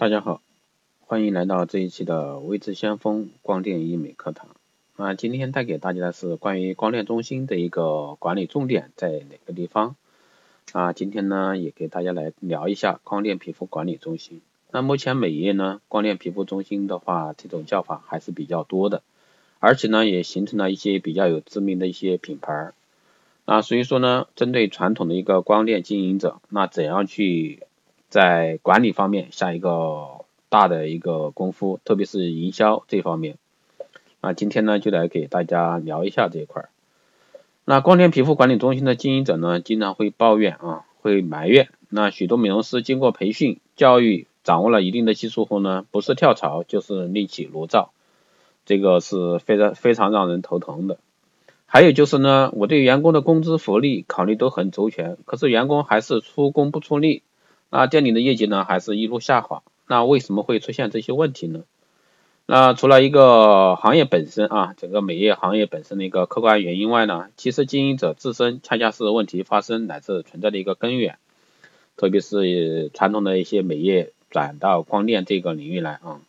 大家好，欢迎来到这一期的微智先锋光电医美课堂。那今天带给大家的是关于光电中心的一个管理重点在哪个地方？啊，今天呢也给大家来聊一下光电皮肤管理中心。那目前美业呢，光电皮肤中心的话，这种叫法还是比较多的，而且呢也形成了一些比较有知名的一些品牌。啊，所以说呢，针对传统的一个光电经营者，那怎样去？在管理方面下一个大的一个功夫，特别是营销这方面。那今天呢，就来给大家聊一下这一块儿。那光电皮肤管理中心的经营者呢，经常会抱怨啊，会埋怨。那许多美容师经过培训、教育，掌握了一定的技术后呢，不是跳槽就是另起炉灶，这个是非常非常让人头疼的。还有就是呢，我对员工的工资福利考虑都很周全，可是员工还是出工不出力。那店里的业绩呢，还是一路下滑。那为什么会出现这些问题呢？那除了一个行业本身啊，整个美业行业本身的一个客观原因外呢，其实经营者自身恰恰是问题发生乃至存在的一个根源。特别是传统的一些美业转到光电这个领域来啊。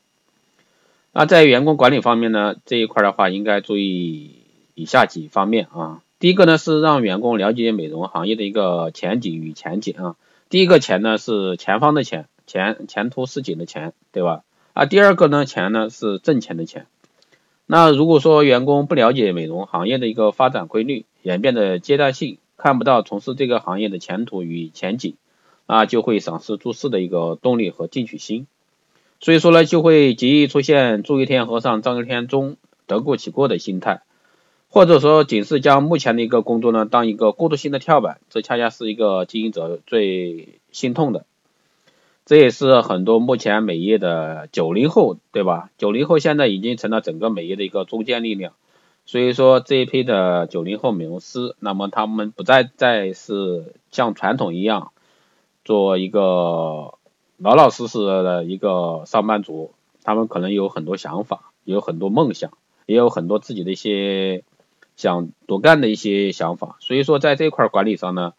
那在员工管理方面呢，这一块的话应该注意以下几方面啊。第一个呢是让员工了解美容行业的一个前景与前景啊。第一个钱呢是前方的钱，前前途似锦的钱，对吧？啊，第二个呢钱呢是挣钱的钱。那如果说员工不了解美容行业的一个发展规律、演变的阶段性，看不到从事这个行业的前途与前景，啊，就会丧失做事的一个动力和进取心。所以说呢，就会极易出现住一天和尚撞一天钟、得过且过的心态。或者说，仅是将目前的一个工作呢当一个过渡性的跳板，这恰恰是一个经营者最心痛的。这也是很多目前美业的九零后，对吧？九零后现在已经成了整个美业的一个中坚力量。所以说，这一批的九零后美容师，那么他们不再再是像传统一样做一个老老实实的一个上班族，他们可能有很多想法，有很多梦想，也有很多自己的一些。想多干的一些想法，所以说在这块管理上呢，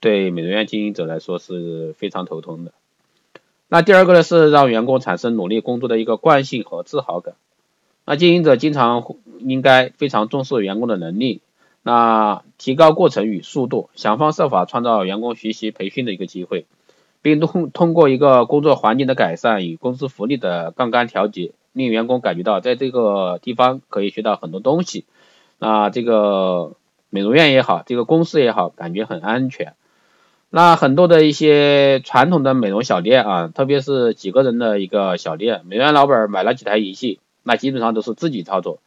对美容院经营者来说是非常头疼的。那第二个呢是让员工产生努力工作的一个惯性和自豪感。那经营者经常应该非常重视员工的能力，那提高过程与速度，想方设法创造员工学习培训的一个机会，并通通过一个工作环境的改善与工资福利的杠杆调节，令员工感觉到在这个地方可以学到很多东西。那这个美容院也好，这个公司也好，感觉很安全。那很多的一些传统的美容小店啊，特别是几个人的一个小店，美容院老板买了几台仪器，那基本上都是自己操作。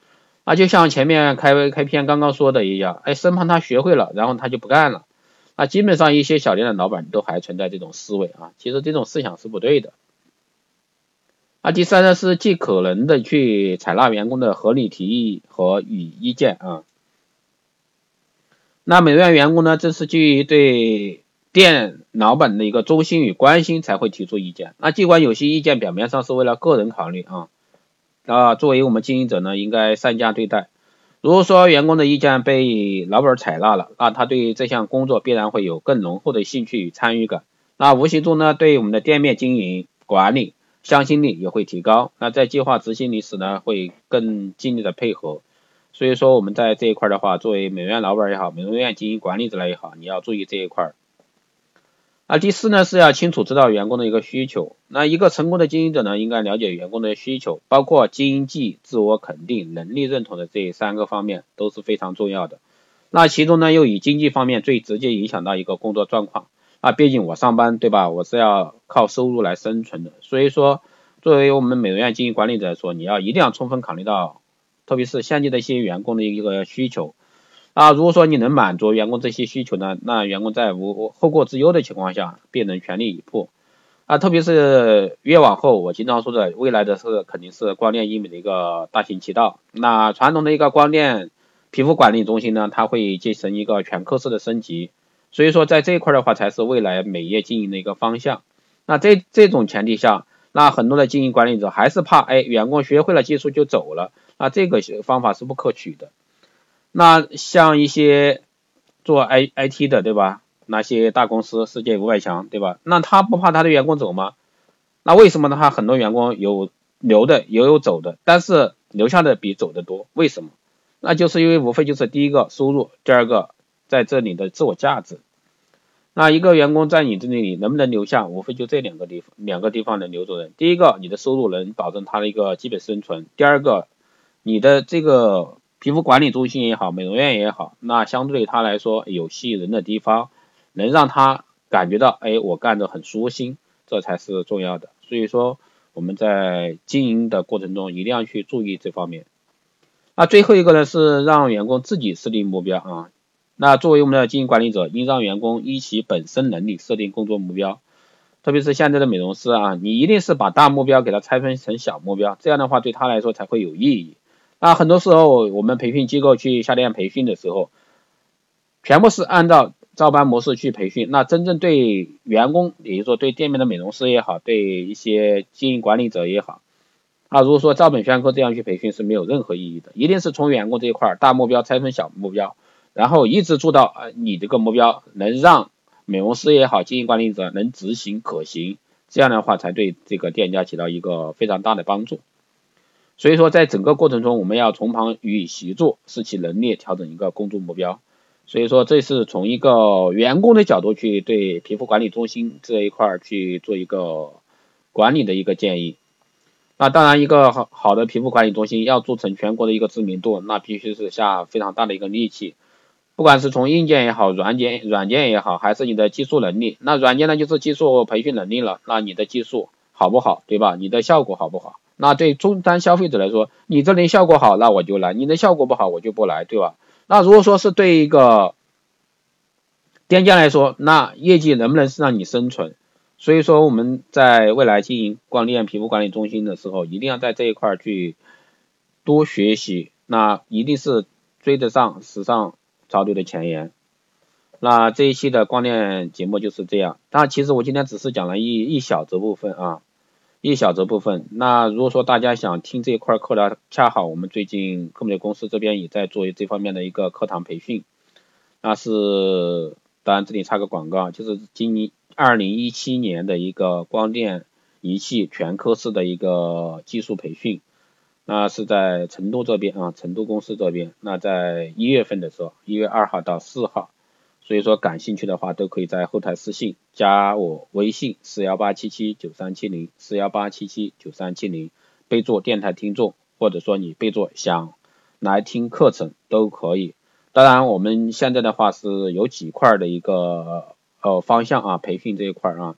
那就像前面开开篇刚刚说的一样，哎，生怕他学会了，然后他就不干了。那基本上一些小店的老板都还存在这种思维啊，其实这种思想是不对的。那第三呢是尽可能的去采纳员工的合理提议和与意见啊。那美容院员工呢，这是基于对店老板的一个忠心与关心才会提出意见。那尽管有些意见表面上是为了个人考虑啊，啊，作为我们经营者呢，应该善加对待。如果说员工的意见被老板采纳了，那他对这项工作必然会有更浓厚的兴趣与参与感。那无形中呢，对我们的店面经营管理。向心力也会提高，那在计划执行时呢，会更尽力的配合。所以说我们在这一块的话，作为美容院老板也好，美容院经营管理者来也好，你要注意这一块。那第四呢，是要清楚知道员工的一个需求。那一个成功的经营者呢，应该了解员工的需求，包括经济、自我肯定、能力认同的这三个方面都是非常重要的。那其中呢，又以经济方面最直接影响到一个工作状况。啊，毕竟我上班对吧？我是要靠收入来生存的，所以说，作为我们美容院经营管理者来说，你要一定要充分考虑到，特别是现在的一些员工的一个需求。啊，如果说你能满足员工这些需求呢，那员工在无后顾之忧的情况下，便能全力以赴。啊，特别是越往后，我经常说的，未来的是肯定是光电医美的一个大行其道。那传统的一个光电皮肤管理中心呢，它会进行一个全科室的升级。所以说，在这一块的话，才是未来美业经营的一个方向。那这这种前提下，那很多的经营管理者还是怕，哎，员工学会了技术就走了，那这个方法是不可取的。那像一些做 I I T 的，对吧？那些大公司，世界五百强，对吧？那他不怕他的员工走吗？那为什么的话，很多员工有留的，也有走的，但是留下的比走的多，为什么？那就是因为无非就是第一个收入，第二个在这里的自我价值。那一个员工在你这里能不能留下，无非就这两个地方，两个地方能留住人。第一个，你的收入能保证他的一个基本生存；第二个，你的这个皮肤管理中心也好，美容院也好，那相对他来说有吸引人的地方，能让他感觉到，哎，我干得很舒心，这才是重要的。所以说，我们在经营的过程中一定要去注意这方面。那最后一个呢，是让员工自己设定目标啊。那作为我们的经营管理者，应让员工依其本身能力设定工作目标。特别是现在的美容师啊，你一定是把大目标给他拆分成小目标，这样的话对他来说才会有意义。那很多时候我们培训机构去下店培训的时候，全部是按照照搬模式去培训。那真正对员工，也就是说对店面的美容师也好，对一些经营管理者也好，啊，如果说照本宣科这样去培训是没有任何意义的。一定是从员工这一块大目标拆分小目标。然后一直做到啊，你这个目标能让美容师也好，经营管理者能执行可行，这样的话才对这个店家起到一个非常大的帮助。所以说，在整个过程中，我们要从旁予以协助，使其能力调整一个工作目标。所以说，这是从一个员工的角度去对皮肤管理中心这一块去做一个管理的一个建议。那当然，一个好好的皮肤管理中心要做成全国的一个知名度，那必须是下非常大的一个力气。不管是从硬件也好，软件软件也好，还是你的技术能力，那软件呢就是技术培训能力了，那你的技术好不好，对吧？你的效果好不好？那对终端消费者来说，你这里效果好，那我就来；你的效果不好，我就不来，对吧？那如果说是对一个店家来说，那业绩能不能是让你生存？所以说我们在未来经营光电皮肤管理中心的时候，一定要在这一块去多学习，那一定是追得上时尚。潮流的前沿，那这一期的光电节目就是这样。但其实我今天只是讲了一一小则部分啊，一小则部分。那如果说大家想听这一块课的，恰好我们最近科美公司这边也在做这方面的一个课堂培训。那是当然这里插个广告，就是今年二零一七年的一个光电仪器全科室的一个技术培训。那是在成都这边啊，成都公司这边。那在一月份的时候，一月二号到四号，所以说感兴趣的话，都可以在后台私信加我微信四幺八七七九三七零四幺八七七九三七零，备注电台听众，或者说你备注想来听课程都可以。当然，我们现在的话是有几块的一个呃方向啊，培训这一块啊。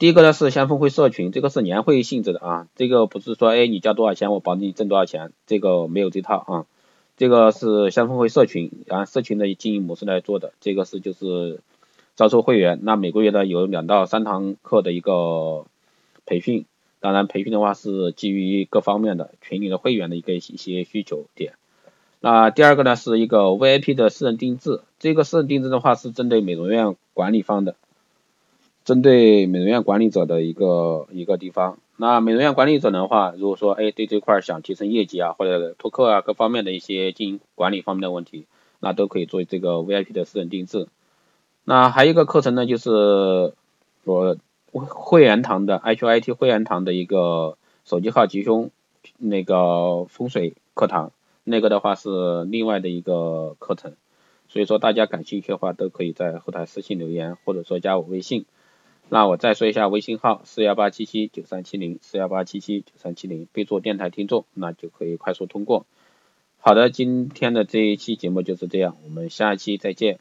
第一个呢是先锋会社群，这个是年会性质的啊，这个不是说哎你交多少钱我保证你挣多少钱，这个没有这套啊，这个是先锋会社群啊社群的经营模式来做的，这个是就是招收会员，那每个月呢有两到三堂课的一个培训，当然培训的话是基于各方面的群里的会员的一个一些需求点。那第二个呢是一个 VIP 的私人定制，这个私人定制的话是针对美容院管理方的。针对美容院管理者的一个一个地方，那美容院管理者的话，如果说哎对这块想提升业绩啊，或者拓客啊各方面的一些经营管理方面的问题，那都可以做这个 VIP 的私人定制。那还有一个课程呢，就是我会员堂的 HIT 会员堂的一个手机号吉凶那个风水课堂，那个的话是另外的一个课程。所以说大家感兴趣的话，都可以在后台私信留言，或者说加我微信。那我再说一下微信号四幺八七七九三七零四幺八七七九三七零，备注电台听众，那就可以快速通过。好的，今天的这一期节目就是这样，我们下一期再见。